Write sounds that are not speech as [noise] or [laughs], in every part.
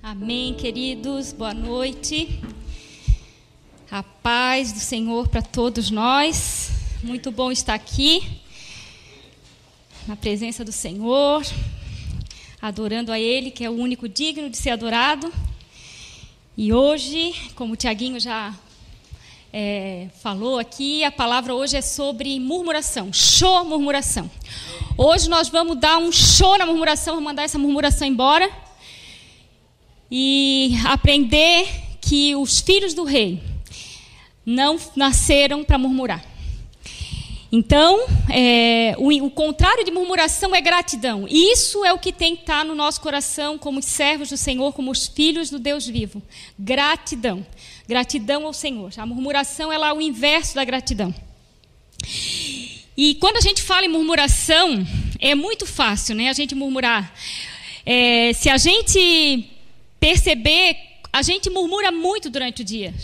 Amém, queridos. Boa noite. A paz do Senhor para todos nós. Muito bom estar aqui, na presença do Senhor, adorando a Ele, que é o único digno de ser adorado. E hoje, como o Tiaguinho já é, falou aqui, a palavra hoje é sobre murmuração, show murmuração. Hoje nós vamos dar um show na murmuração, vamos mandar essa murmuração embora e aprender que os filhos do rei não nasceram para murmurar. Então, é, o, o, contrário de murmuração é gratidão. E isso é o que tem que estar no nosso coração como servos do Senhor, como os filhos do Deus vivo. Gratidão. Gratidão ao Senhor. A murmuração é o inverso da gratidão. E quando a gente fala em murmuração, é muito fácil né, a gente murmurar. É, se a gente perceber, a gente murmura muito durante o dia.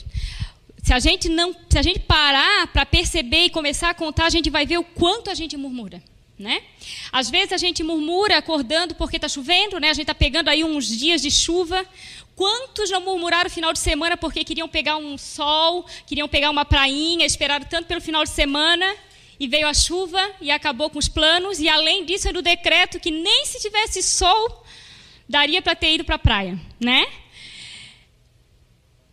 Se a gente não, se a gente parar para perceber e começar a contar, a gente vai ver o quanto a gente murmura, né? Às vezes a gente murmura acordando porque está chovendo, né? A gente está pegando aí uns dias de chuva. Quantos não murmuraram final de semana porque queriam pegar um sol, queriam pegar uma prainha, esperaram tanto pelo final de semana e veio a chuva e acabou com os planos e além disso era o decreto que nem se tivesse sol daria para ter ido para a praia, né?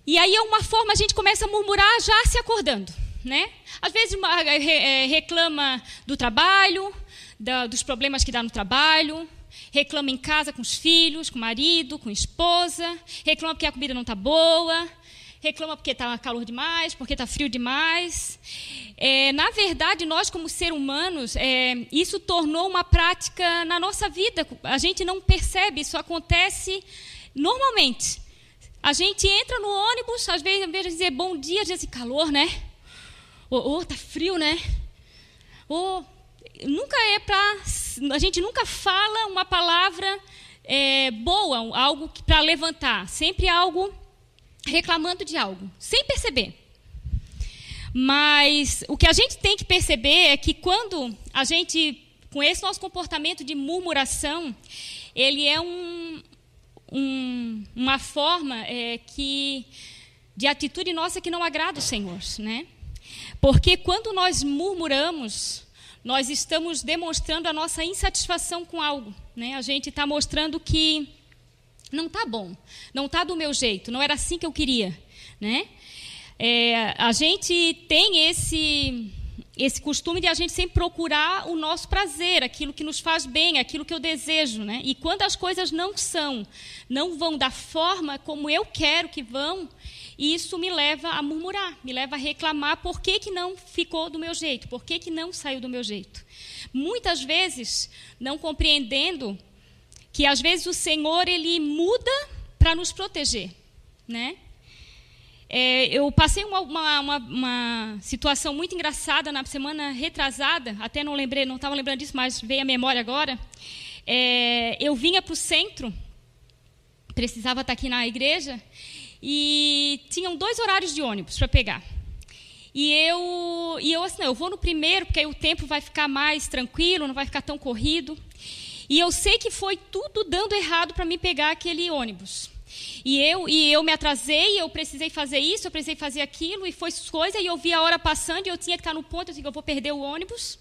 E aí é uma forma a gente começa a murmurar já se acordando, né? Às vezes é, reclama do trabalho, da, dos problemas que dá no trabalho, reclama em casa com os filhos, com o marido, com a esposa, reclama porque a comida não está boa, reclama porque está calor demais, porque está frio demais. É, na verdade, nós, como seres humanos, é, isso tornou uma prática na nossa vida. A gente não percebe, isso acontece normalmente. A gente entra no ônibus, às vezes, ao vez de dizer bom dia, diz calor, né? Ou oh, tá frio, né? Oh, nunca é para. A gente nunca fala uma palavra é, boa, algo para levantar. Sempre algo reclamando de algo, sem perceber. Mas o que a gente tem que perceber é que quando a gente, com esse nosso comportamento de murmuração, ele é um, um, uma forma é, que de atitude nossa que não agrada o Senhor, né? Porque quando nós murmuramos, nós estamos demonstrando a nossa insatisfação com algo, né? A gente está mostrando que não está bom, não está do meu jeito, não era assim que eu queria, né? É, a gente tem esse esse costume de a gente sempre procurar o nosso prazer, aquilo que nos faz bem, aquilo que eu desejo, né? E quando as coisas não são, não vão da forma como eu quero que vão, isso me leva a murmurar, me leva a reclamar por que, que não ficou do meu jeito, por que, que não saiu do meu jeito. Muitas vezes, não compreendendo que às vezes o Senhor ele muda para nos proteger, né? É, eu passei uma, uma, uma, situação muito engraçada na semana retrasada, até não lembrei, não estava lembrando disso, mas veio à memória agora. É, eu vinha para o centro, precisava estar aqui na igreja, e tinham dois horários de ônibus para pegar. E eu, e eu assim, não, eu vou no primeiro, porque aí o tempo vai ficar mais tranquilo, não vai ficar tão corrido. E eu sei que foi tudo dando errado para mim pegar aquele ônibus. E eu, e eu me atrasei, eu precisei fazer isso, eu precisei fazer aquilo, e foi coisa, e eu vi a hora passando, e eu tinha que estar no ponto, eu disse, eu vou perder o ônibus.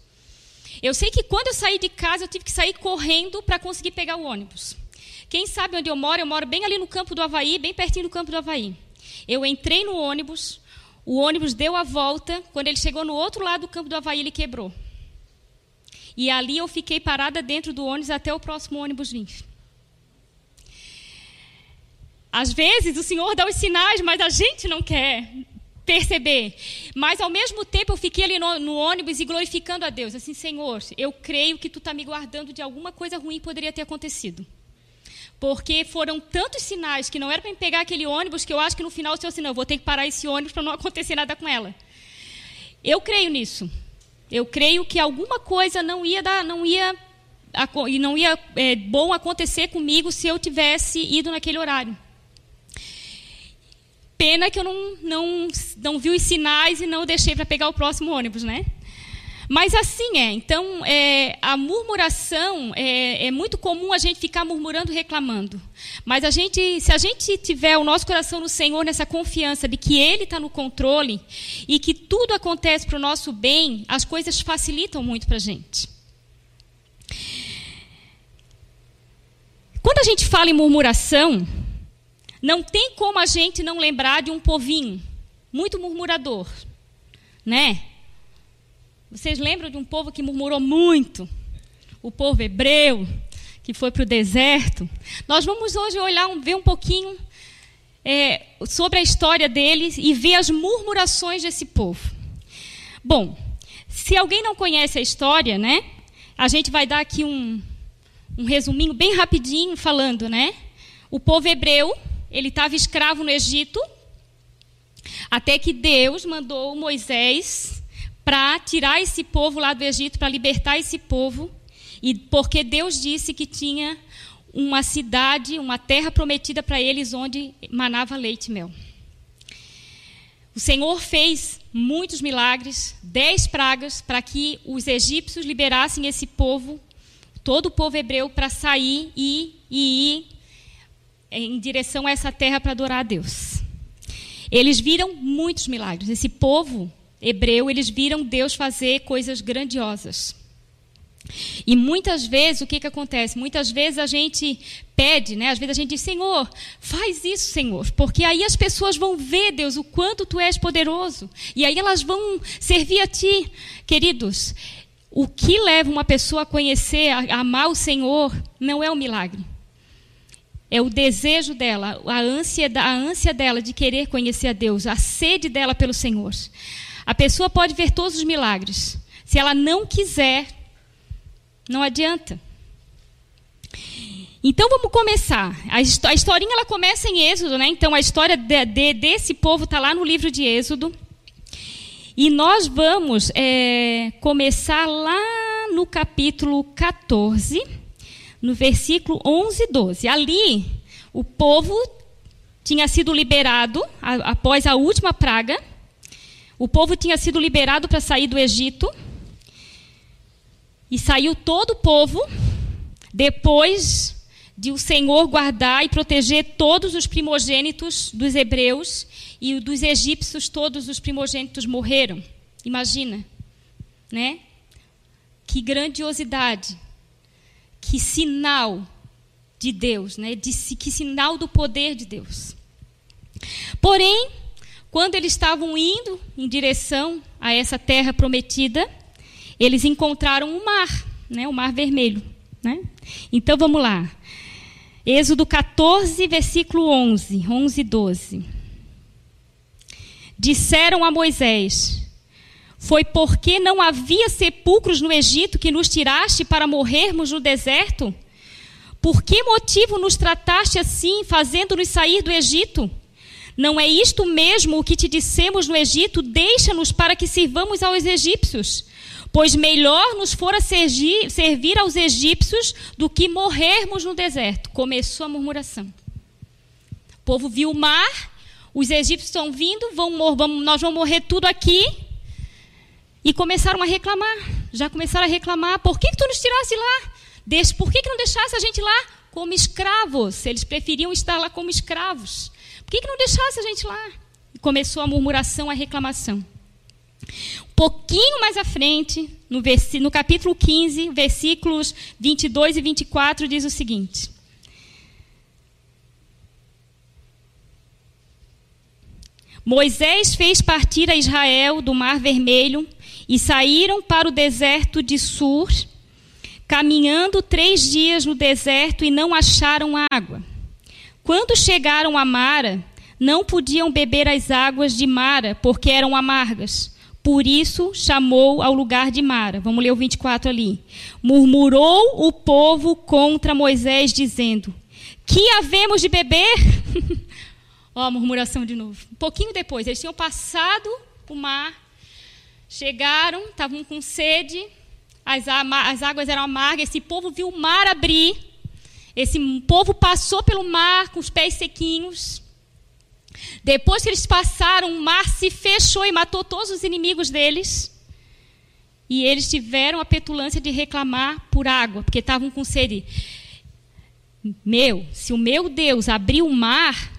Eu sei que quando eu saí de casa, eu tive que sair correndo para conseguir pegar o ônibus. Quem sabe onde eu moro? Eu moro bem ali no campo do Havaí, bem pertinho do campo do Havaí. Eu entrei no ônibus, o ônibus deu a volta, quando ele chegou no outro lado do campo do Havaí, ele quebrou. E ali eu fiquei parada dentro do ônibus até o próximo ônibus vir. Às vezes o Senhor dá os sinais, mas a gente não quer perceber. Mas ao mesmo tempo eu fiquei ali no, no ônibus e glorificando a Deus. Assim, Senhor, eu creio que tu está me guardando de alguma coisa ruim que poderia ter acontecido. Porque foram tantos sinais que não era para me pegar aquele ônibus que eu acho que no final o Senhor assim, não, eu vou ter que parar esse ônibus para não [laughs] acontecer nada com ela. Eu creio nisso. Eu creio que alguma coisa não ia dar, não ia e não ia é, bom acontecer comigo se eu tivesse ido naquele horário. Pena que eu não, não, não vi os sinais e não deixei para pegar o próximo ônibus, né? Mas assim é. Então, é, a murmuração é, é, muito comum a gente ficar murmurando, reclamando. Mas a gente, se a gente tiver o nosso coração no Senhor, nessa confiança de que Ele está no controle e que tudo acontece para o nosso bem, as coisas facilitam muito para a gente. Quando a gente fala em murmuração, não tem como a gente não lembrar de um povinho muito murmurador, né? Vocês lembram de um povo que murmurou muito? O povo hebreu, que foi para o deserto. Nós vamos hoje olhar, ver um pouquinho é, sobre a história deles e ver as murmurações desse povo. Bom, se alguém não conhece a história, né? A gente vai dar aqui um, um resuminho bem rapidinho falando, né? O povo hebreu, ele estava escravo no Egito, até que Deus mandou Moisés para tirar esse povo lá do Egito, para libertar esse povo, e porque Deus disse que tinha uma cidade, uma terra prometida para eles onde manava leite e mel. O Senhor fez muitos milagres, dez pragas, para que os egípcios liberassem esse povo, todo o povo hebreu, para sair e, e ir em direção a essa terra para adorar a Deus. Eles viram muitos milagres. Esse povo hebreu, eles viram Deus fazer coisas grandiosas. E muitas vezes, o que, que acontece? Muitas vezes a gente pede, né? às vezes a gente diz, Senhor, faz isso, Senhor, porque aí as pessoas vão ver, Deus, o quanto Tu és poderoso, e aí elas vão servir a Ti. Queridos, o que leva uma pessoa a conhecer, a amar o Senhor, não é um milagre. É o desejo dela, a ânsia, a ânsia dela de querer conhecer a Deus, a sede dela pelo Senhor. A pessoa pode ver todos os milagres. Se ela não quiser, não adianta. Então vamos começar. A, historinha ela começa em Êxodo, né? Então a história de, de, desse povo está lá no livro de Êxodo. E nós vamos é, começar lá no capítulo 14, no versículo 11 e 12. Ali, o povo tinha sido liberado após a última praga. O povo tinha sido liberado para sair do Egito. E saiu todo o povo, depois de o Senhor guardar e proteger todos os primogênitos dos hebreus e dos egípcios, todos os primogênitos morreram. Imagina, né? Que grandiosidade, que sinal de Deus, né? De, que sinal do poder de Deus. Porém, quando eles estavam indo em direção a essa terra prometida, eles encontraram o mar, né, o mar vermelho. Né? Então vamos lá. Êxodo 14, versículo 11, 11 e 12. Disseram a Moisés: Foi porque não havia sepulcros no Egito que nos tiraste para morrermos no deserto? Por que motivo nos trataste assim, fazendo-nos sair do Egito? Não é isto mesmo o que te dissemos no Egito? Deixa-nos para que sirvamos aos egípcios. Pois melhor nos fora servir aos egípcios do que morrermos no deserto. Começou a murmuração. O povo viu o mar, os egípcios estão vindo, vão, vamos, nós vamos morrer tudo aqui. E começaram a reclamar. Já começaram a reclamar. Por que, que tu nos tirasse lá? Por que, que não deixasse a gente lá como escravos? Eles preferiam estar lá como escravos. Por que, que não deixasse a gente lá? Começou a murmuração, a reclamação. Um pouquinho mais à frente, no, no capítulo 15, versículos 22 e 24, diz o seguinte: Moisés fez partir a Israel do Mar Vermelho e saíram para o deserto de Sur, caminhando três dias no deserto e não acharam água. Quando chegaram a Mara, não podiam beber as águas de Mara, porque eram amargas. Por isso chamou ao lugar de Mara. Vamos ler o 24 ali. Murmurou o povo contra Moisés, dizendo: Que havemos de beber? [laughs] Ó, a murmuração de novo. Um pouquinho depois, eles tinham passado o mar, chegaram, estavam com sede, as, as águas eram amargas. Esse povo viu o mar abrir esse povo passou pelo mar com os pés sequinhos. Depois que eles passaram, o mar se fechou e matou todos os inimigos deles. e eles tiveram a petulância de reclamar por água, porque estavam com sede. Meu, se o meu Deus abrir o mar,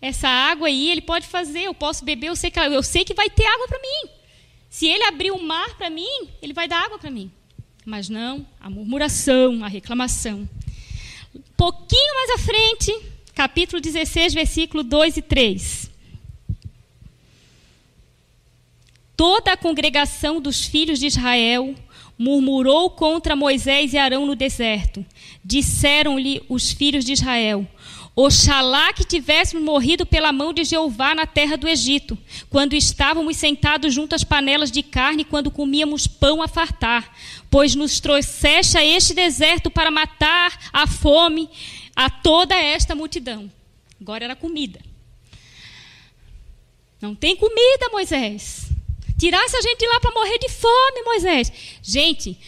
essa água aí ele pode fazer, eu posso beber, eu sei que, eu sei que vai ter água para mim. Se ele abrir o mar para mim, ele vai dar água para mim. Mas não, a murmuração, a reclamação. Pouquinho mais à frente, capítulo 16, versículo 2 e 3. Toda a congregação dos filhos de Israel murmurou contra Moisés e Arão no deserto. Disseram-lhe os filhos de Israel: Oxalá que tivéssemos morrido pela mão de Jeová na terra do Egito, quando estávamos sentados junto às panelas de carne, quando comíamos pão a fartar, pois nos trouxeste a este deserto para matar a fome a toda esta multidão. Agora era comida. Não tem comida, Moisés. Tirasse a gente de lá para morrer de fome, Moisés. Gente,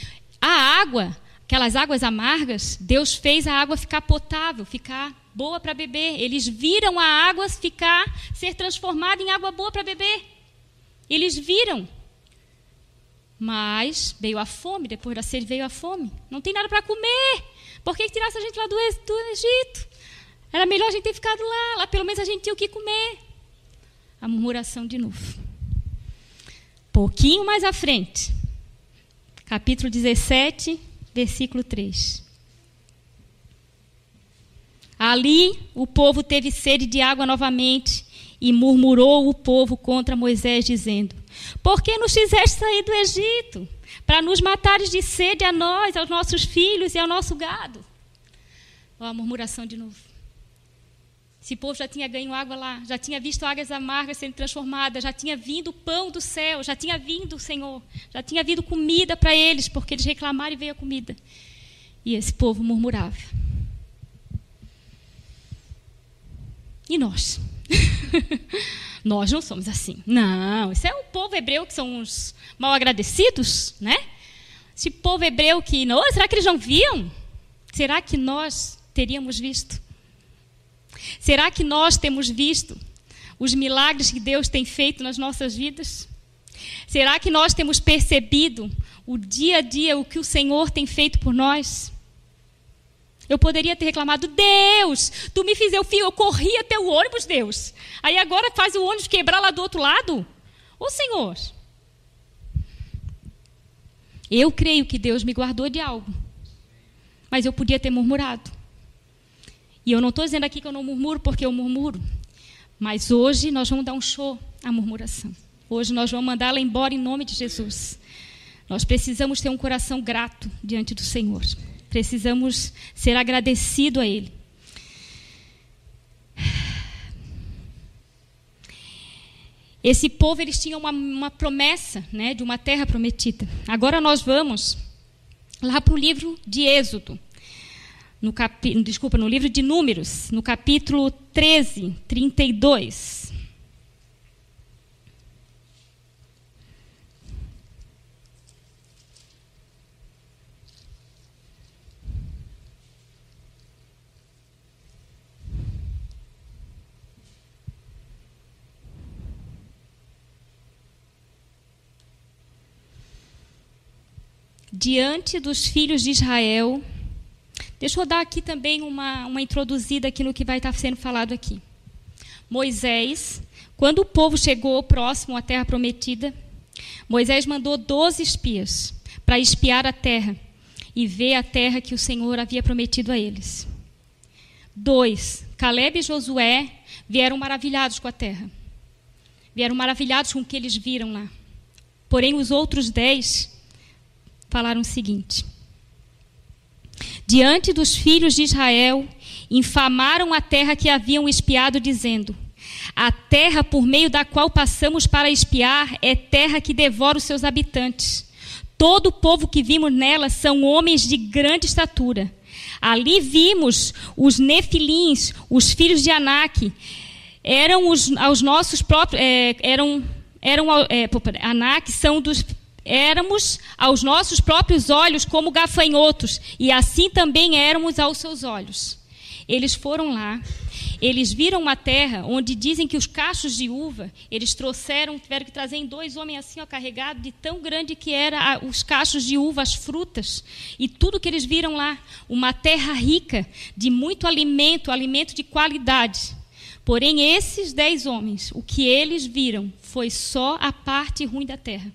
a água, aquelas águas amargas, Deus fez a água ficar potável, ficar boa para beber. Eles viram a água ficar, ser transformada em água boa para beber. Eles viram. Mas veio a fome, depois da sede veio a fome. Não tem nada para comer. Por que tirasse a gente lá do, Egito? Era melhor a gente ter ficado lá. Lá pelo menos a gente tinha o que comer. A murmuração de novo pouquinho mais à frente, capítulo 17, versículo 3. Ali o povo teve sede de água novamente e murmurou o povo contra Moisés, dizendo: Por que nos fizeste sair do Egito? Para nos matares de sede a nós, aos nossos filhos e ao nosso gado. Olha a murmuração de novo. Esse povo já tinha ganho água lá, já tinha visto águas amargas sendo transformadas, já tinha vindo pão do céu, já tinha vindo o Senhor, já tinha vindo comida para eles, porque eles reclamaram e veio a comida. E esse povo murmurava. E nós? [laughs] nós não somos assim. Não, isso é o povo hebreu que são os mal agradecidos, né? Esse povo hebreu que, não, será que eles não viam? Será que nós teríamos visto? Será que nós temos visto os milagres que Deus tem feito nas nossas vidas? Será que nós temos percebido o dia a dia o que o Senhor tem feito por nós? Eu poderia ter reclamado, Deus, tu me fizeste, eu, eu corri até o ônibus, Deus. Aí agora faz o ônibus quebrar lá do outro lado? Ô Senhor, eu creio que Deus me guardou de algo. Mas eu podia ter murmurado. E eu não estou dizendo aqui que eu não murmuro porque eu murmuro. Mas hoje nós vamos dar um show à murmuração. Hoje nós vamos mandá-la embora em nome de Jesus. Nós precisamos ter um coração grato diante do Senhor. Precisamos ser agradecido a Ele. Esse povo eles tinham uma, uma promessa, né, de uma terra prometida. Agora nós vamos lá para o livro de Êxodo no capi, desculpa, no livro de Números, no capítulo 13, 32. Diante dos filhos de Israel, Deixa eu dar aqui também uma, uma introduzida aqui no que vai estar sendo falado aqui. Moisés, quando o povo chegou próximo à terra prometida, Moisés mandou doze espias para espiar a terra e ver a terra que o Senhor havia prometido a eles. Dois, Caleb e Josué, vieram maravilhados com a terra. Vieram maravilhados com o que eles viram lá. Porém, os outros dez falaram o seguinte: diante dos filhos de Israel, infamaram a terra que haviam espiado, dizendo: A terra por meio da qual passamos para espiar é terra que devora os seus habitantes. Todo o povo que vimos nela são homens de grande estatura. Ali vimos os nefilins, os filhos de Anak. Eram os, aos nossos próprios, é, eram, eram é, Anak são dos éramos aos nossos próprios olhos como gafanhotos, e assim também éramos aos seus olhos. Eles foram lá, Eles viram uma terra onde dizem que os cachos de uva, eles trouxeram, tiveram que trazer dois homens assim, ó, carregados, de tão grande que era os cachos de uva, as frutas, e tudo que eles viram lá. Uma terra rica, de muito alimento, alimento de qualidade. Porém, esses dez homens, o que eles viram foi só a parte ruim da terra.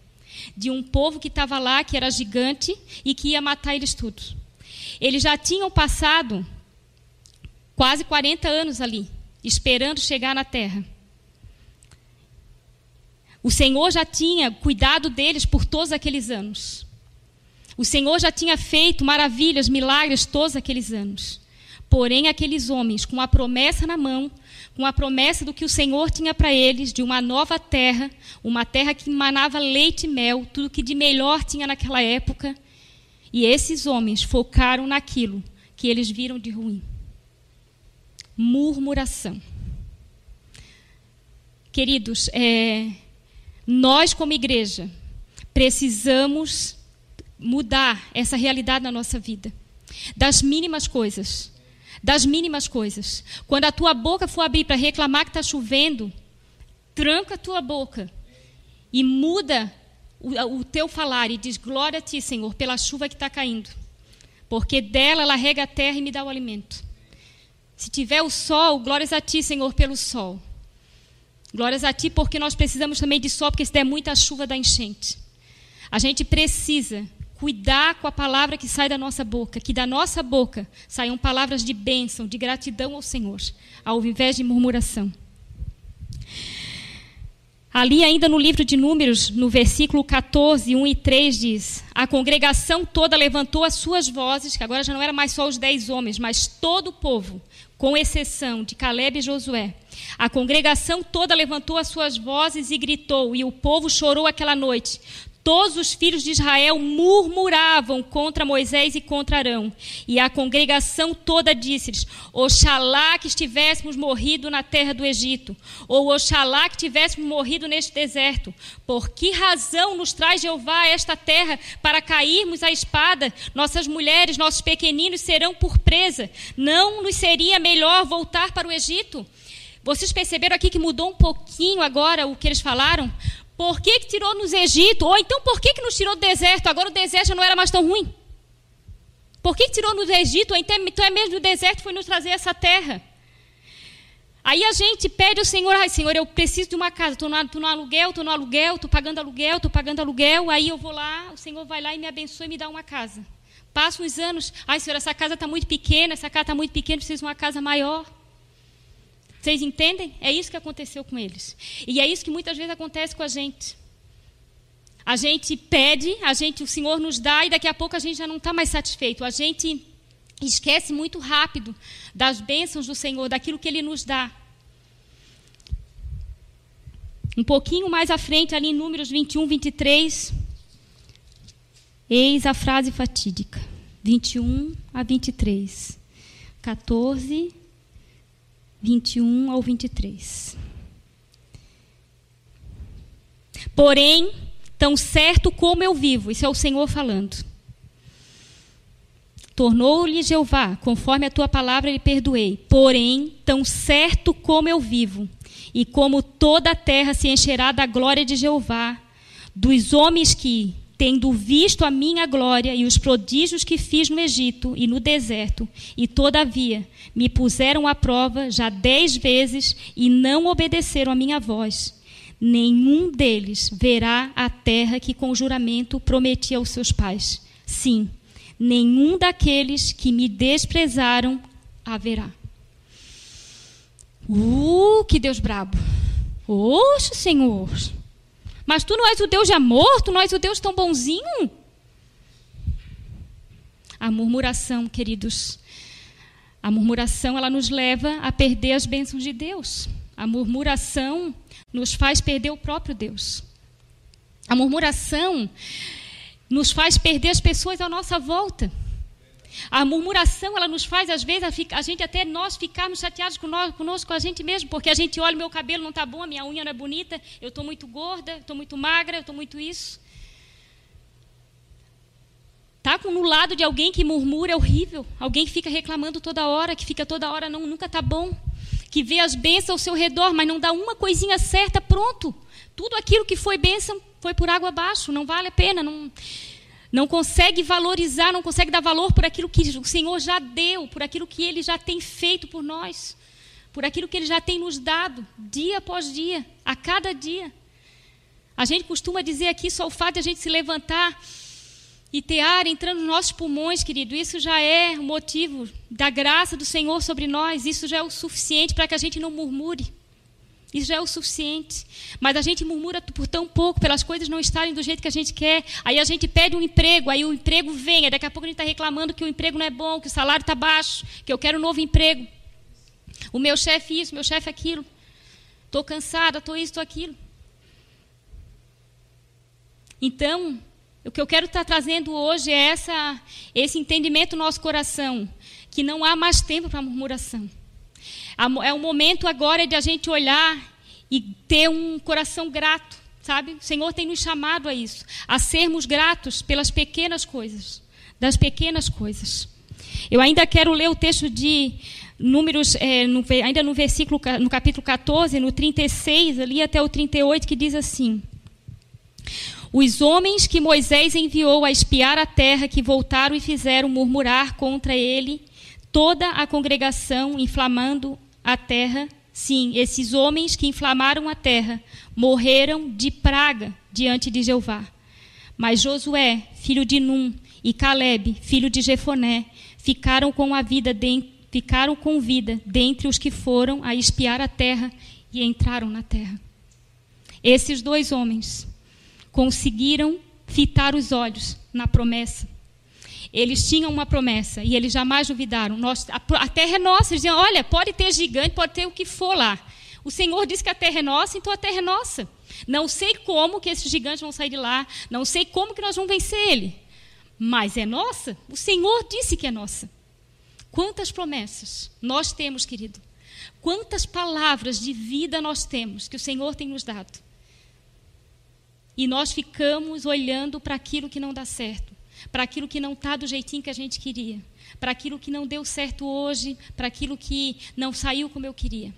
De um povo que estava lá, que era gigante e que ia matar eles todos. Eles já tinham passado quase 40 anos ali, esperando chegar na terra. O Senhor já tinha cuidado deles por todos aqueles anos. O Senhor já tinha feito maravilhas, milagres todos aqueles anos. Porém, aqueles homens, com a promessa na mão, com a promessa do que o Senhor tinha para eles, de uma nova terra, uma terra que manava leite e mel, tudo que de melhor tinha naquela época, e esses homens focaram naquilo que eles viram de ruim murmuração. Queridos, é, nós, como igreja, precisamos mudar essa realidade na nossa vida. Das mínimas coisas. Das mínimas coisas. Quando a tua boca for abrir para reclamar que está chovendo, tranca a tua boca e muda o, o, teu falar e diz: Glória a ti, Senhor, pela chuva que está caindo. Porque dela ela rega a terra e me dá o alimento. Se tiver o sol, glórias a ti, Senhor, pelo sol. Glórias a ti, porque nós precisamos também de sol, porque se der muita chuva dá enchente. A gente precisa cuidar com a palavra que sai da nossa boca, que da nossa boca saiam palavras de bênção, de gratidão ao Senhor, ao invés de murmuração. Ali, ainda no livro de Números, no versículo 14, 1 e 3, diz: A congregação toda levantou as suas vozes, que agora já não era mais só os dez homens, mas todo o povo, com exceção de Caleb e Josué. A congregação toda levantou as suas vozes e gritou, e o povo chorou aquela noite. Todos os filhos de Israel murmuravam contra Moisés e contra Arão. E a congregação toda disse-lhes: Oxalá que estivéssemos morrido na terra do Egito, ou oxalá que tivéssemos morrido neste deserto. Por que razão nos traz Jeová a esta terra para cairmos à espada? Nossas mulheres, nossos pequeninos serão por presa. Não nos seria melhor voltar para o Egito? Vocês perceberam aqui que mudou um pouquinho agora o que eles falaram? Por que, que tirou nos Egito? Ou então por que, que nos tirou do deserto? Agora o deserto já não era mais tão ruim. Por que, que tirou nos Egito? Então, então é mesmo do deserto foi nos trazer essa terra. Aí a gente pede ao Senhor, ai Senhor, eu preciso de uma casa, estou no, no, aluguel, estou no aluguel, estou pagando aluguel, estou pagando aluguel, aí eu vou lá, o Senhor vai lá e me abençoa e me dá uma casa. Passam os anos, ai Senhor, essa casa está muito pequena, essa casa está muito pequena, preciso de uma casa maior. Vocês entendem? É isso que aconteceu com eles. E é isso que muitas vezes acontece com a gente. A gente pede, a gente, o Senhor nos dá e daqui a pouco a gente já não está mais satisfeito. A gente esquece muito rápido das bênçãos do Senhor, daquilo que Ele nos dá. Um pouquinho mais à frente, ali em Números 21, 23, eis a frase fatídica. 21 a 23. 14 21 ao 23. Porém, tão certo como eu vivo, isso é o Senhor falando. Tornou-lhe Jeová, conforme a tua palavra lhe perdoei. Porém, tão certo como eu vivo, e como toda a terra se encherá da glória de Jeová, dos homens que, tendo visto a minha glória e os prodígios que fiz no Egito e no deserto, e todavia me puseram à prova já dez vezes e não obedeceram a minha voz. Nenhum deles verá a terra que com juramento prometi aos seus pais. Sim, nenhum daqueles que me desprezaram haverá. Uh, que Deus brabo! Oxe, Senhor! Mas tu não és o Deus de amor, tu não és o Deus tão bonzinho. A murmuração, queridos, a murmuração ela nos leva a perder as bênçãos de Deus. A murmuração nos faz perder o próprio Deus. A murmuração nos faz perder as pessoas à nossa volta. A murmuração, ela nos faz, às vezes, a, gente até nós ficarmos chateados conosco, conosco, a gente mesmo, porque a gente olha, meu cabelo não está bom, a minha unha não é bonita, eu estou muito gorda, estou muito magra, estou muito isso. Tá no lado de alguém que murmura é horrível. Alguém que fica reclamando toda hora, que fica toda hora, não, nunca está bom. que vê as bênçãos ao seu redor, mas não dá uma coisinha certa, pronto. Tudo aquilo que foi bênção foi por água abaixo, não vale a pena, não, não consegue valorizar, não consegue dar valor por aquilo que o Senhor já deu, por aquilo que Ele já tem feito por nós, por aquilo que Ele já tem nos dado, dia após dia, a cada dia. A gente costuma dizer aqui só o fato de a gente se levantar e ter ar entrando nos nossos pulmões, querido, isso já é o motivo da graça do Senhor sobre nós, isso já é o suficiente para que a gente não murmure. Isso já é o suficiente. Mas a gente murmura por tão pouco, pelas coisas não estarem do jeito que a gente quer. Aí a gente pede um emprego, aí o emprego vem, aí daqui a pouco a gente está reclamando que o emprego não é bom, que o salário está baixo, que eu quero um novo emprego. O meu chefe isso, o meu chefe aquilo. Estou cansada, estou isso, estou aquilo. Então, o que eu quero estar trazendo hoje é essa, esse entendimento no nosso coração, que não há mais tempo para murmuração. É o momento agora de a gente olhar e ter um coração grato, sabe? O Senhor tem nos chamado a isso, a sermos gratos pelas pequenas coisas, das pequenas coisas. Eu ainda quero ler o texto de Números, é, no, ainda no versículo, no capítulo 14, no 36, ali até o 38, que diz assim: Os homens que Moisés enviou a espiar a terra, que voltaram e fizeram murmurar contra ele toda a congregação, inflamando a terra. Sim, esses homens que inflamaram a terra morreram de praga diante de Jeová. Mas Josué, filho de Num, e Caleb, filho de Jefoné, ficaram com a vida de, ficaram com vida dentre os que foram a espiar a terra e entraram na terra. Esses dois homens conseguiram fitar os olhos na promessa eles tinham uma promessa e eles jamais duvidaram. Nós, a, a terra é nossa. Eles diziam: olha, pode ter gigante, pode ter o que for lá. O Senhor disse que a terra é nossa, então a terra é nossa. Não sei como que esses gigantes vão sair de lá, não sei como que nós vamos vencer ele. Mas é nossa? O Senhor disse que é nossa. Quantas promessas nós temos, querido? Quantas palavras de vida nós temos que o Senhor tem nos dado? E nós ficamos olhando para aquilo que não dá certo para aquilo que não está do jeitinho que a gente queria, para aquilo que não deu certo hoje, para aquilo que não saiu como eu queria.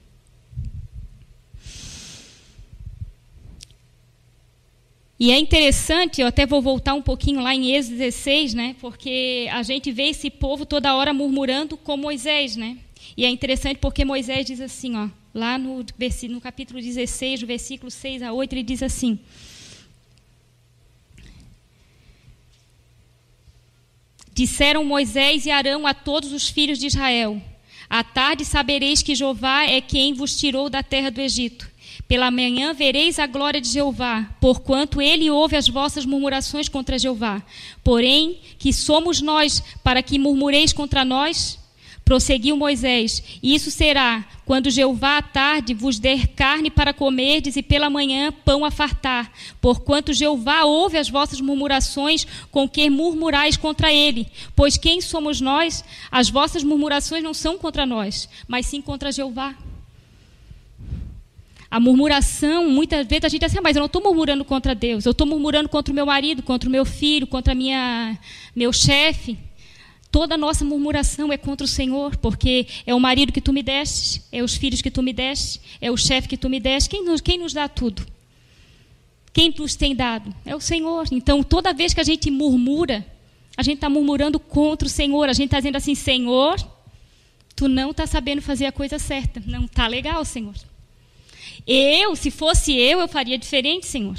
E é interessante, eu até vou voltar um pouquinho lá em Êxodo 16, né? Porque a gente vê esse povo toda hora murmurando com Moisés, né? E é interessante porque Moisés diz assim, ó, lá no, no capítulo 16, versículo 6 a 8, ele diz assim: Disseram Moisés e Arão a todos os filhos de Israel: À tarde sabereis que Jeová é quem vos tirou da terra do Egito. Pela manhã vereis a glória de Jeová, porquanto ele ouve as vossas murmurações contra Jeová. Porém, que somos nós para que murmureis contra nós? Prosseguiu Moisés: Isso será quando Jeová à tarde vos der carne para comerdes e pela manhã pão a fartar. Porquanto Jeová ouve as vossas murmurações com que murmurais contra ele. Pois quem somos nós? As vossas murmurações não são contra nós, mas sim contra Jeová. A murmuração, muitas vezes a gente diz assim, ah, mas eu não estou murmurando contra Deus, eu estou murmurando contra o meu marido, contra o meu filho, contra minha, meu chefe. Toda nossa murmuração é contra o Senhor, porque é o marido que tu me deste, é os filhos que tu me deste, é o chefe que tu me deste. Quem nos, quem nos dá tudo? Quem nos tem dado? É o Senhor. Então, toda vez que a gente murmura, a gente está murmurando contra o Senhor. A gente está dizendo assim: Senhor, tu não está sabendo fazer a coisa certa. Não está legal, Senhor. Eu, se fosse eu, eu faria diferente, Senhor.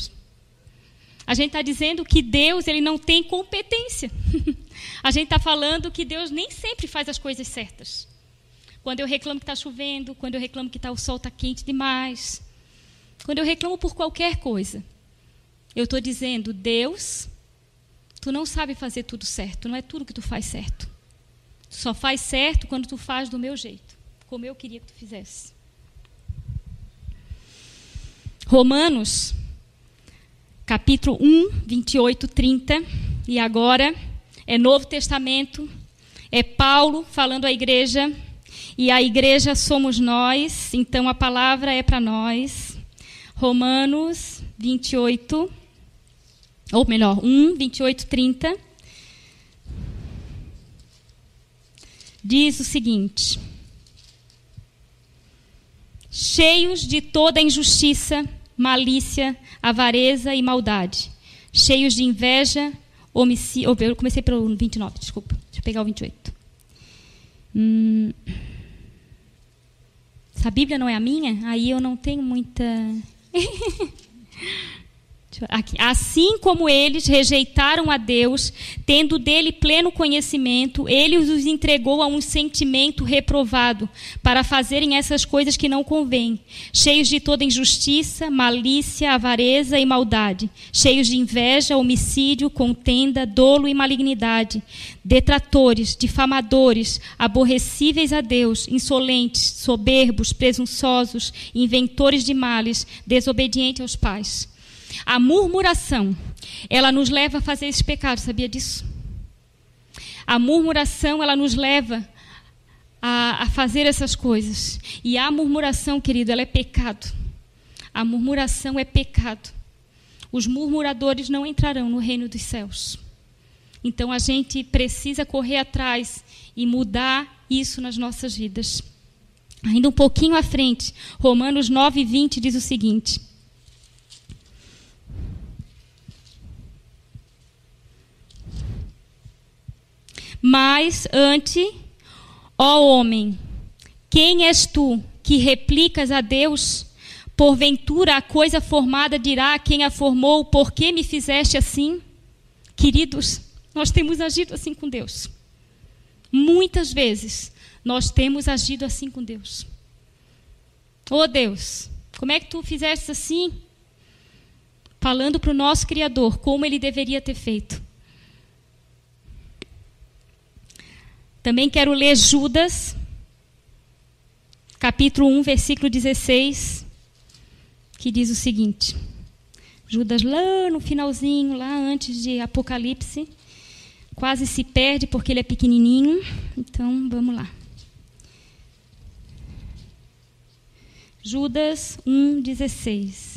A gente está dizendo que Deus ele não tem competência. [laughs] A gente está falando que Deus nem sempre faz as coisas certas. Quando eu reclamo que está chovendo, quando eu reclamo que tá, o sol está quente demais, quando eu reclamo por qualquer coisa, eu estou dizendo, Deus, tu não sabe fazer tudo certo, não é tudo que tu faz certo. Tu só faz certo quando tu faz do meu jeito, como eu queria que tu fizesse. Romanos, capítulo 1, 28, 30, e agora é Novo Testamento, é Paulo falando à igreja, e a igreja somos nós, então a palavra é para nós. Romanos 28, ou melhor, 1, 28, 30. Diz o seguinte: cheios de toda injustiça, malícia, avareza e maldade, cheios de inveja, homicídio. Eu comecei pelo 29, desculpa. Deixa eu pegar o 28. Hum, se a Bíblia não é a minha, aí eu não tenho muita. [laughs] Aqui. Assim como eles rejeitaram a Deus, tendo dele pleno conhecimento, ele os entregou a um sentimento reprovado, para fazerem essas coisas que não convêm, cheios de toda injustiça, malícia, avareza e maldade, cheios de inveja, homicídio, contenda, dolo e malignidade, detratores, difamadores, aborrecíveis a Deus, insolentes, soberbos, presunçosos, inventores de males, desobedientes aos pais a murmuração, ela nos leva a fazer esse pecado, sabia disso? A murmuração, ela nos leva a, a fazer essas coisas. E a murmuração, querido, ela é pecado. A murmuração é pecado. Os murmuradores não entrarão no reino dos céus. Então a gente precisa correr atrás e mudar isso nas nossas vidas. Ainda um pouquinho à frente, Romanos 9, 20 diz o seguinte: Mas ante, ó homem, quem és tu que replicas a Deus? Porventura a coisa formada dirá quem a formou, por que me fizeste assim? Queridos, nós temos agido assim com Deus. Muitas vezes nós temos agido assim com Deus. Oh Deus, como é que tu fizeste assim? Falando para o nosso Criador como ele deveria ter feito. Também quero ler Judas, capítulo 1, versículo 16, que diz o seguinte: Judas, lá no finalzinho, lá antes de Apocalipse, quase se perde porque ele é pequenininho. Então, vamos lá. Judas 1, 16.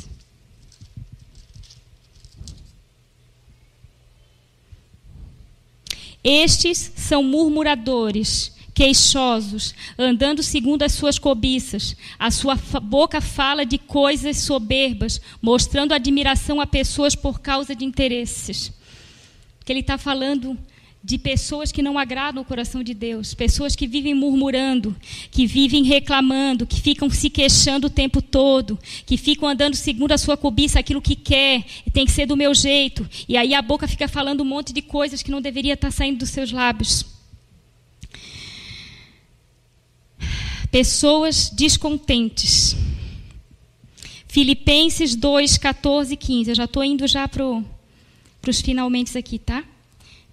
Estes são murmuradores, queixosos, andando segundo as suas cobiças. A sua boca fala de coisas soberbas, mostrando admiração a pessoas por causa de interesses. Que ele está falando de pessoas que não agradam o coração de Deus, pessoas que vivem murmurando, que vivem reclamando, que ficam se queixando o tempo todo, que ficam andando segundo a sua cobiça, aquilo que quer, tem que ser do meu jeito, e aí a boca fica falando um monte de coisas que não deveria estar saindo dos seus lábios. Pessoas descontentes. Filipenses 2, 14 e 15. Eu já estou indo já para os finalmente aqui, tá?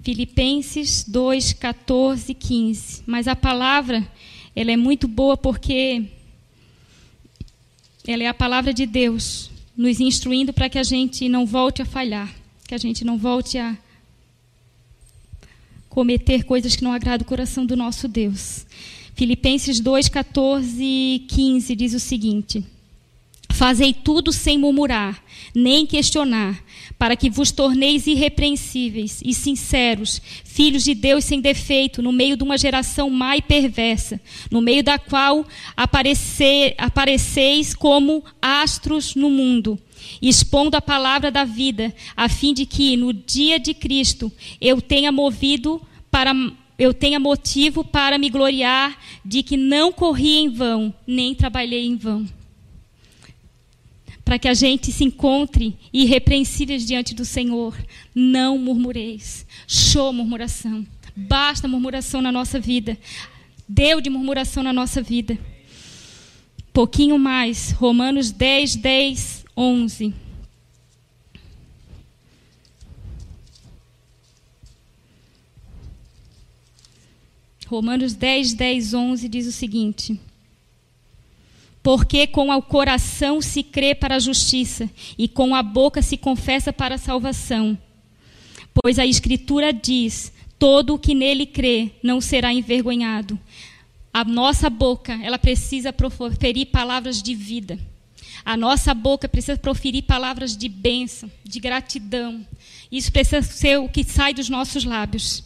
Filipenses 2, 14 e 15. Mas a palavra, ela é muito boa porque ela é a palavra de Deus, nos instruindo para que a gente não volte a falhar, que a gente não volte a cometer coisas que não agradam o coração do nosso Deus. Filipenses 2, 14 e 15 diz o seguinte: Fazei tudo sem murmurar, nem questionar, para que vos torneis irrepreensíveis e sinceros, filhos de Deus sem defeito, no meio de uma geração má e perversa, no meio da qual apareceis como astros no mundo, expondo a palavra da vida, a fim de que no dia de Cristo eu tenha movido para eu tenha motivo para me gloriar de que não corri em vão, nem trabalhei em vão para que a gente se encontre irrepreensíveis diante do Senhor. Não murmureis. Show murmuração. Basta murmuração na nossa vida. Deu de murmuração na nossa vida. Pouquinho mais. Romanos 10, 10, 11. Romanos 10, 10, 11 diz o seguinte: porque com o coração se crê para a justiça e com a boca se confessa para a salvação. Pois a Escritura diz: todo o que nele crê não será envergonhado. A nossa boca, ela precisa proferir palavras de vida. A nossa boca precisa proferir palavras de bênção, de gratidão. Isso precisa ser o que sai dos nossos lábios.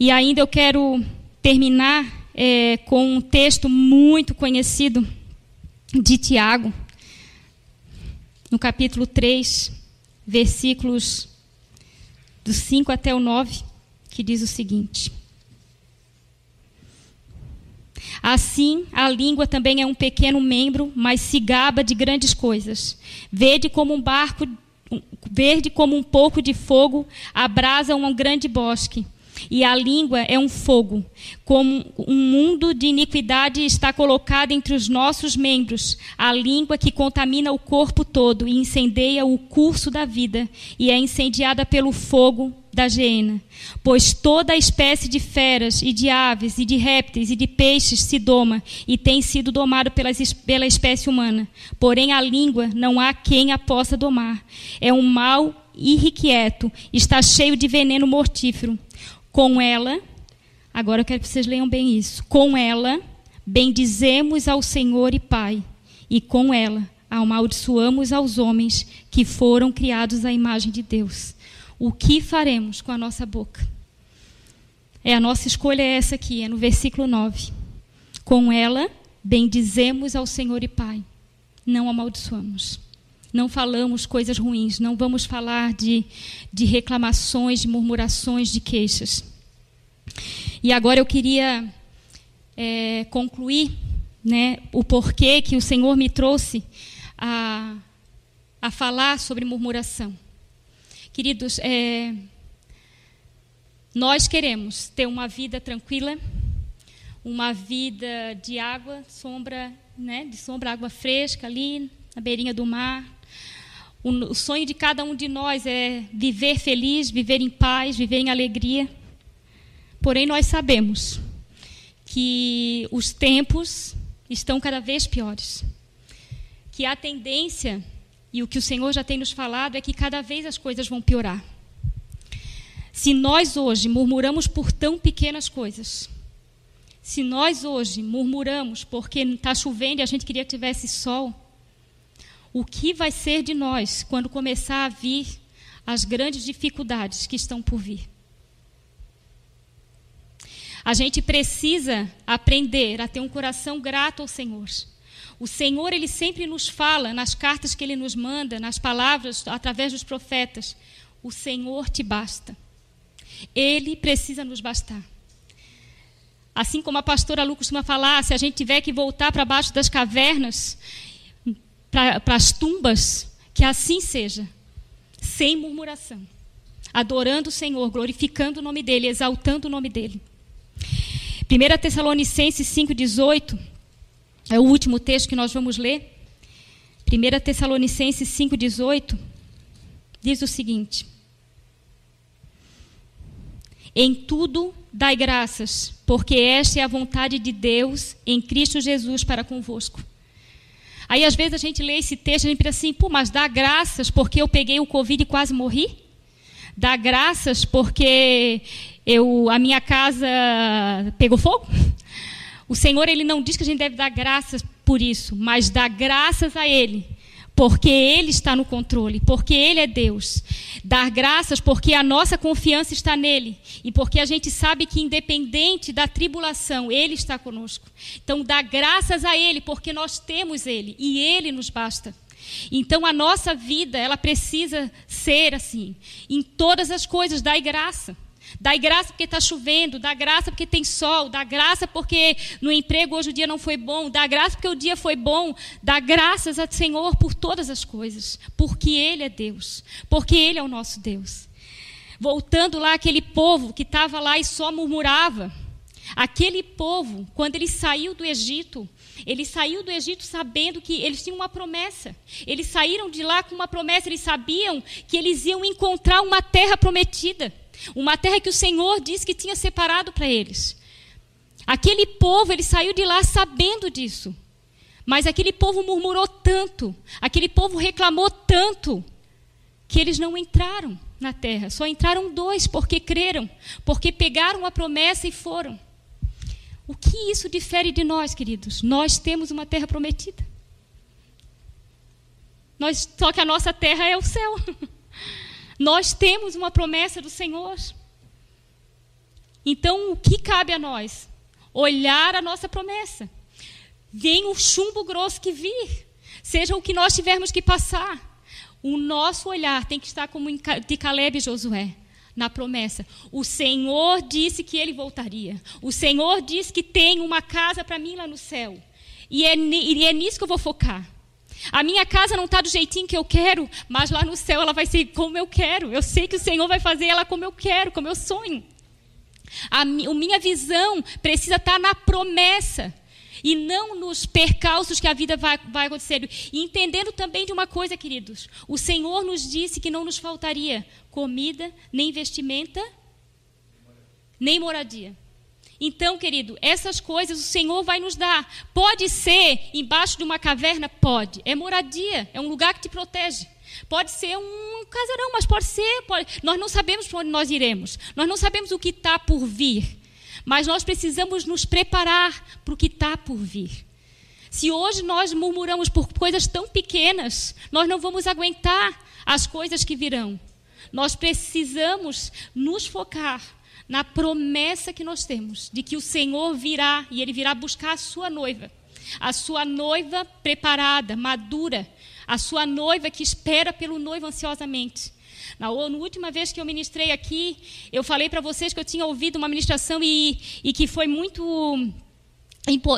E ainda eu quero terminar é, com um texto muito conhecido de Tiago, no capítulo 3, versículos do 5 até o 9, que diz o seguinte: Assim, a língua também é um pequeno membro, mas se gaba de grandes coisas. Vede como um barco, verde como um pouco de fogo, abrasa um grande bosque. E a língua é um fogo, como um mundo de iniquidade está colocado entre os nossos membros, a língua que contamina o corpo todo e incendeia o curso da vida, e é incendiada pelo fogo da geena. Pois toda a espécie de feras e de aves e de répteis e de peixes se doma e tem sido domado pelas, pela espécie humana. Porém a língua não há quem a possa domar. É um mal irrequieto, está cheio de veneno mortífero. Com ela, agora eu quero que vocês leiam bem isso. Com ela bendizemos ao Senhor e Pai, e com ela amaldiçoamos aos homens que foram criados à imagem de Deus o que faremos com a nossa boca. É a nossa escolha é essa aqui, é no versículo 9. Com ela bendizemos ao Senhor e Pai, não amaldiçoamos. Não falamos coisas ruins, não vamos falar de, de reclamações, de murmurações, de queixas. E agora eu queria é, concluir né, o porquê que o Senhor me trouxe a, a falar sobre murmuração. Queridos, é, nós queremos ter uma vida tranquila, uma vida de água, sombra, né, de sombra, água fresca ali na beirinha do mar. O, sonho de cada um de nós é viver feliz, viver em paz, viver em alegria. Porém, nós sabemos que os tempos estão cada vez piores. Que a tendência e o que o Senhor já tem nos falado é que cada vez as coisas vão piorar. Se nós hoje murmuramos por tão pequenas coisas, se nós hoje murmuramos porque está chovendo e a gente queria que tivesse sol, o que vai ser de nós quando começar a vir as grandes dificuldades que estão por vir? A gente precisa aprender a ter um coração grato ao Senhor o Senhor, ele sempre nos fala nas cartas que ele nos manda, nas palavras, através dos profetas: o Senhor te basta. Ele precisa nos bastar. Assim como a pastora Lu costuma falar, se a gente tiver que voltar para baixo das cavernas, para as tumbas, que assim seja, sem murmuração, adorando o Senhor, glorificando o nome dEle, exaltando o nome dEle. 1 Tessalonicenses 5,18 é o último texto que nós vamos ler. 1 Tessalonicenses 5,18 diz o seguinte: Em tudo dai graças, porque esta é a vontade de Deus em Cristo Jesus para convosco. Aí às vezes a gente lê esse texto e a gente pensa assim, pô, mas dá graças porque eu peguei o Covid e quase morri? Dá graças porque eu, a minha casa pegou fogo? O Senhor ele não diz que a gente deve dar graças por isso, mas dar graças a Ele, porque Ele está no controle, porque Ele é Deus. Dar graças porque a nossa confiança está nele e porque a gente sabe que, independente da tribulação, Ele está conosco. Então, dar graças a Ele porque nós temos Ele e Ele nos basta. Então, a nossa vida, ela precisa ser assim. Em todas as coisas, dai graça. Dá graça porque está chovendo, dá graça porque tem sol, dá graça porque no emprego hoje o dia não foi bom, dá graça porque o dia foi bom, dá graças ao Senhor por todas as coisas, porque Ele é Deus, porque Ele é o nosso Deus. Voltando lá aquele povo que estava lá e só murmurava, aquele povo, quando ele saiu do Egito, ele saiu do Egito sabendo que eles tinham uma promessa. Eles saíram de lá com uma promessa, eles sabiam que eles iam encontrar uma terra prometida. Uma terra que o Senhor disse que tinha separado para eles. Aquele povo, ele saiu de lá sabendo disso. Mas aquele povo murmurou tanto, aquele povo reclamou tanto, que eles não entraram na terra. Só entraram dois porque creram, porque pegaram a promessa e foram. O que isso difere de nós, queridos? Nós temos uma terra prometida. Nós, só que a nossa terra é o céu. [laughs] Nós temos uma promessa do Senhor. Então, o que cabe a nós? Olhar a nossa promessa. vem o chumbo grosso que vir, seja o que nós tivermos que passar. O nosso olhar tem que estar como de Caleb e Josué na promessa. O Senhor disse que ele voltaria. O Senhor disse que tem uma casa para mim lá no céu. E é, e é nisso que eu vou focar. A minha casa não está do jeitinho que eu quero, mas lá no céu ela vai ser como eu quero. Eu sei que o Senhor vai fazer ela como eu quero, como eu sonho. A, minha visão precisa estar tá na promessa e não nos percalços que a vida vai, vai acontecendo. E entendendo também de uma coisa, queridos: o Senhor nos disse que não nos faltaria comida, nem vestimenta, nem moradia. Então, querido, essas coisas o Senhor vai nos dar. Pode ser embaixo de uma caverna? Pode. É moradia, é um lugar que te protege. Pode ser um casarão, mas pode ser. Pode... Nós não sabemos para onde nós iremos. Nós não sabemos o que está por vir. Mas nós precisamos nos preparar para o que está por vir. Se hoje nós murmuramos por coisas tão pequenas, nós não vamos aguentar as coisas que virão. Nós precisamos nos focar na promessa que nós temos de que o Senhor virá e ele virá buscar a sua noiva. A sua noiva preparada, madura, a sua noiva que espera pelo noivo ansiosamente. Na, na última vez que eu ministrei aqui, eu falei para vocês que eu tinha ouvido uma ministração e, e que foi muito,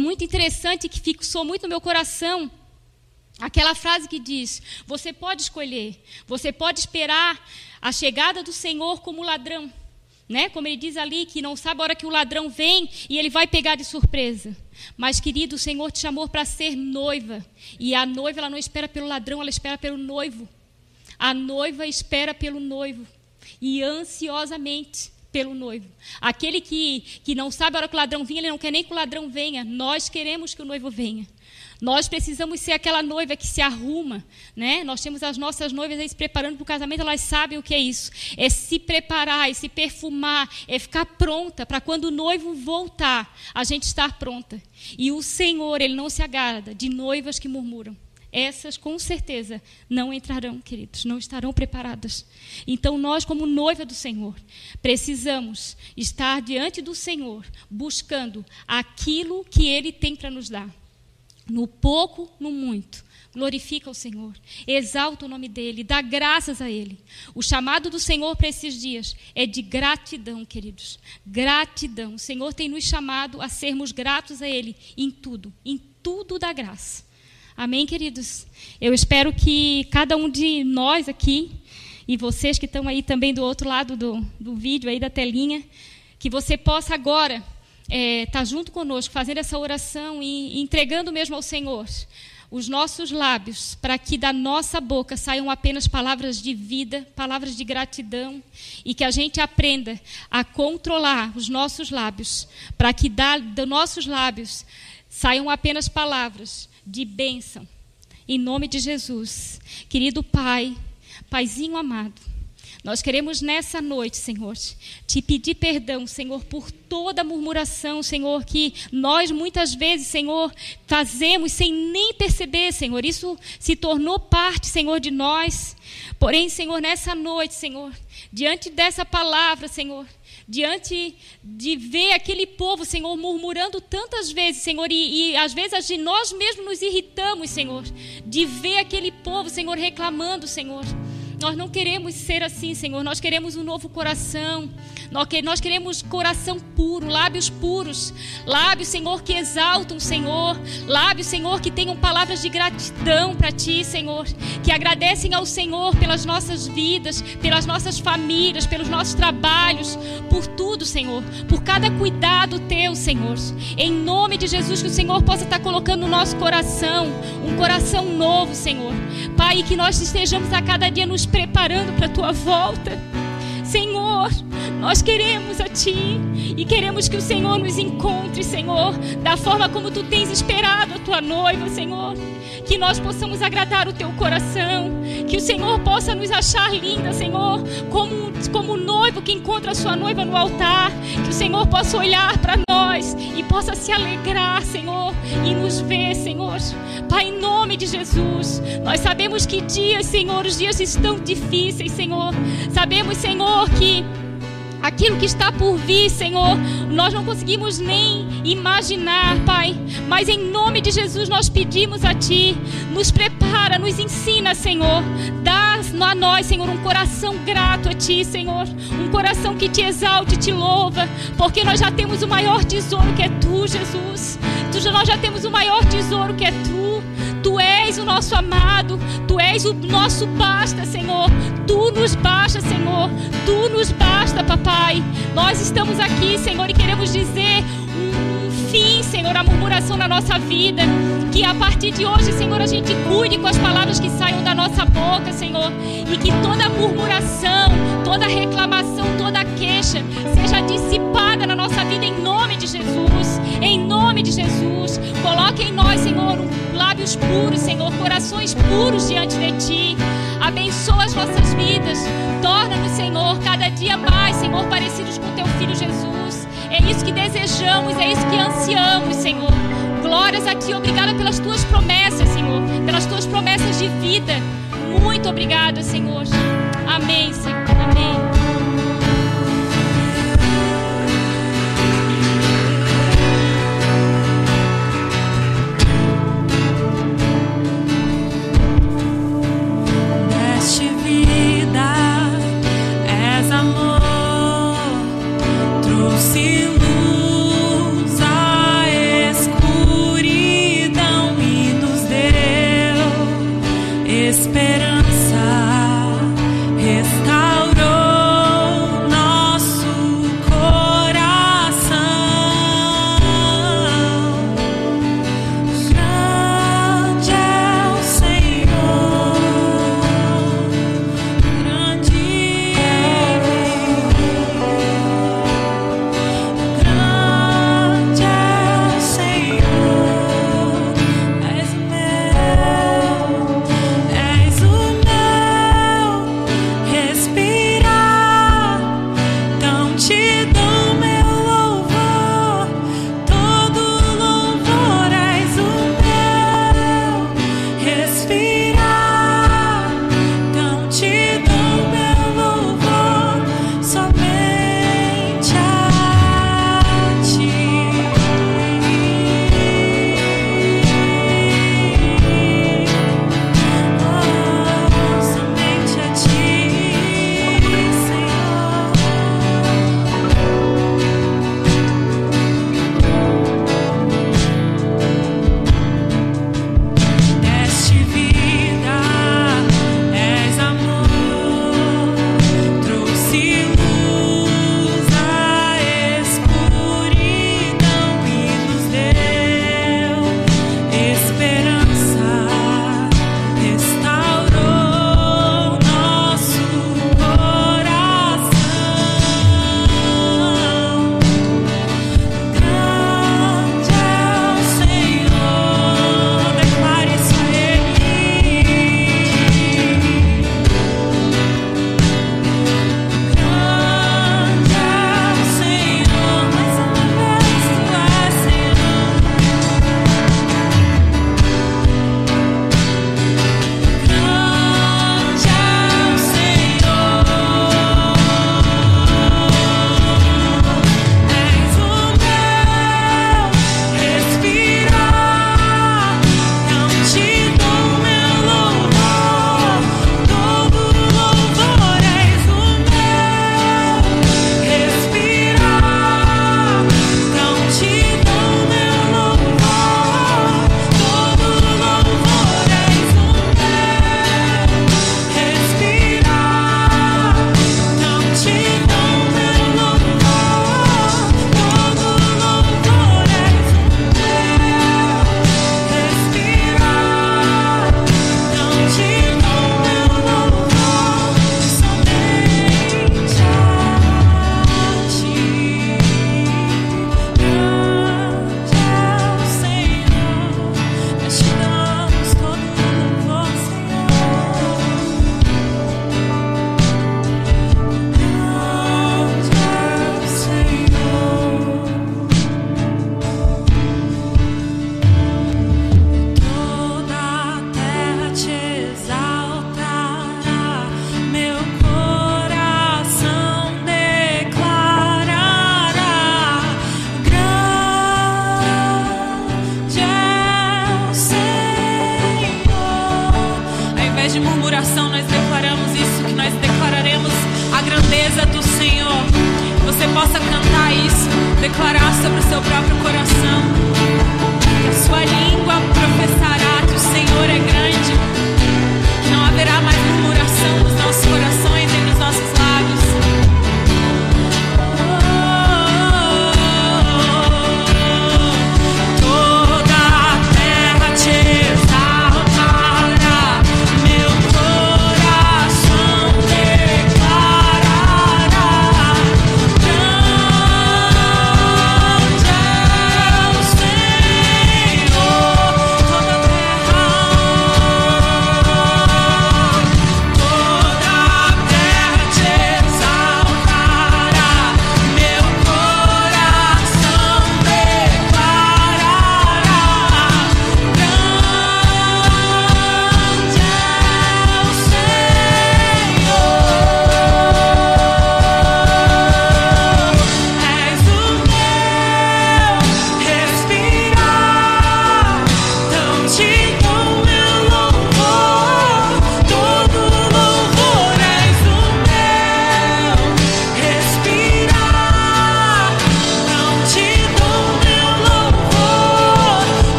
muito interessante, que fixou muito no meu coração. Aquela frase que diz: Você pode escolher, você pode esperar a chegada do Senhor como ladrão. Né? Como ele diz ali, que não sabe a hora que o ladrão vem e ele vai pegar de surpresa. Mas, querido, o Senhor te chamou para ser noiva. E a noiva, ela não espera pelo ladrão, ela espera pelo noivo. A noiva espera pelo noivo e ansiosamente pelo noivo. Aquele que, que não sabe a hora que o ladrão vinha, ele não quer nem que o ladrão venha. Nós queremos que o noivo venha. Nós precisamos ser aquela noiva que se arruma, né? Nós temos as nossas noivas aí se preparando para o casamento, elas sabem o que é isso. É se preparar, é se perfumar, é ficar pronta para quando o noivo voltar, a gente estar pronta. E o Senhor, ele não se agrada de noivas que murmuram essas com certeza não entrarão, queridos, não estarão preparadas. Então, nós, como noiva do Senhor, precisamos estar diante do Senhor, buscando aquilo que Ele tem para nos dar. No pouco, no muito. Glorifica o Senhor, exalta o nome dEle, dá graças a Ele. O chamado do Senhor para esses dias é de gratidão, queridos. Gratidão. O Senhor tem nos chamado a sermos gratos a Ele em tudo, em tudo da graça. Amém, queridos? Eu espero que cada um de nós aqui, e vocês que estão aí também do outro lado do, do vídeo, aí da telinha, que você possa agora estar é, tá junto conosco, fazendo essa oração e entregando mesmo ao Senhor os nossos lábios, para que da nossa boca saiam apenas palavras de vida, palavras de gratidão, e que a gente aprenda a controlar os nossos lábios, para que da, dos nossos lábios saiam apenas palavras de bênção. Em nome de Jesus. Querido Pai, Paizinho amado, nós queremos nessa noite, Senhor, te pedir perdão, Senhor, por toda murmuração, Senhor, que nós muitas vezes, Senhor, fazemos sem nem perceber, Senhor. Isso se tornou parte, Senhor, de nós. Porém, Senhor, nessa noite, Senhor, diante dessa palavra, Senhor, diante de ver aquele povo, Senhor, murmurando tantas vezes, Senhor, e, e às vezes nós mesmos nos irritamos, Senhor, de ver aquele povo, Senhor, reclamando, Senhor. Nós não queremos ser assim, Senhor. Nós queremos um novo coração. Nós queremos coração puro, lábios puros. Lábios, Senhor, que exaltam, Senhor. Lábios, Senhor, que tenham palavras de gratidão para Ti, Senhor. Que agradecem ao Senhor pelas nossas vidas, pelas nossas famílias, pelos nossos trabalhos, por tudo, Senhor. Por cada cuidado Teu, Senhor. Em nome de Jesus, que o Senhor possa estar colocando no nosso coração um coração novo, Senhor. Pai, que nós estejamos a cada dia nos preparando para a tua volta. Senhor, nós queremos a Ti e queremos que o Senhor nos encontre, Senhor, da forma como Tu tens esperado a Tua noiva, Senhor. Que nós possamos agradar o Teu coração, que o Senhor possa nos achar linda, Senhor, como, como noivo que encontra a sua noiva no altar. Que o Senhor possa olhar para nós e possa se alegrar, Senhor, e nos ver, Senhor. Pai, em nome de Jesus, nós sabemos que dias, Senhor, os dias estão difíceis, Senhor. Sabemos, Senhor, que aquilo que está por vir, Senhor, nós não conseguimos nem imaginar, Pai. Mas em nome de Jesus nós pedimos a Ti, nos prepara, nos ensina, Senhor. Dá a nós, Senhor, um coração grato a Ti, Senhor. Um coração que te exalte te louva, porque nós já temos o maior tesouro que é Tu, Jesus. Nós já temos o maior tesouro que é Tu. Nosso amado, Tu és o nosso basta, Senhor. Tu nos basta, Senhor. Tu nos basta, papai. Nós estamos aqui, Senhor, e queremos dizer um fim, Senhor, à murmuração na nossa vida. Que a partir de hoje, Senhor, a gente cuide com as palavras que saiam da nossa boca, Senhor. E que toda murmuração, toda reclamação, toda queixa seja dissipada na nossa vida em Jesus. Em nome de Jesus. Coloque em nós, Senhor, lábios puros, Senhor, corações puros diante de Ti. Abençoa as nossas vidas. Torna-nos, Senhor, cada dia mais, Senhor, parecidos com Teu Filho Jesus. É isso que desejamos, é isso que ansiamos, Senhor. Glórias a Ti, obrigada pelas Tuas promessas, Senhor, pelas Tuas promessas de vida. Muito obrigada, Senhor. Amém, Senhor.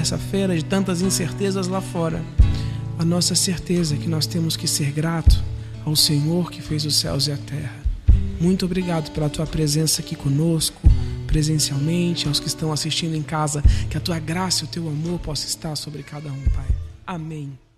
terça-feira, de tantas incertezas lá fora, a nossa certeza é que nós temos que ser grato ao Senhor que fez os céus e a terra. Muito obrigado pela tua presença aqui conosco, presencialmente, aos que estão assistindo em casa, que a tua graça e o teu amor possa estar sobre cada um, Pai. Amém.